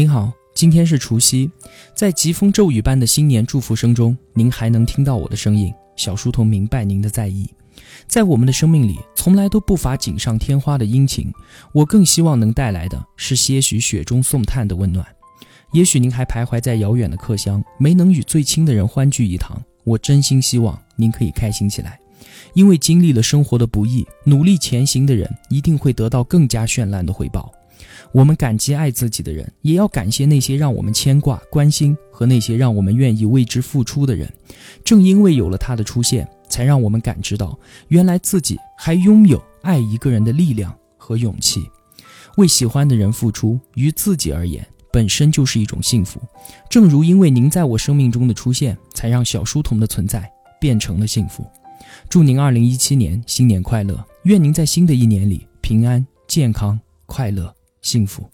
您好，今天是除夕，在疾风骤雨般的新年祝福声中，您还能听到我的声音。小书童明白您的在意，在我们的生命里，从来都不乏锦上添花的殷勤，我更希望能带来的是些许雪中送炭的温暖。也许您还徘徊在遥远的客乡，没能与最亲的人欢聚一堂，我真心希望您可以开心起来，因为经历了生活的不易，努力前行的人一定会得到更加绚烂的回报。我们感激爱自己的人，也要感谢那些让我们牵挂、关心和那些让我们愿意为之付出的人。正因为有了他的出现，才让我们感知到，原来自己还拥有爱一个人的力量和勇气。为喜欢的人付出，于自己而言，本身就是一种幸福。正如因为您在我生命中的出现，才让小书童的存在变成了幸福。祝您二零一七年新年快乐！愿您在新的一年里平安、健康、快乐。幸福。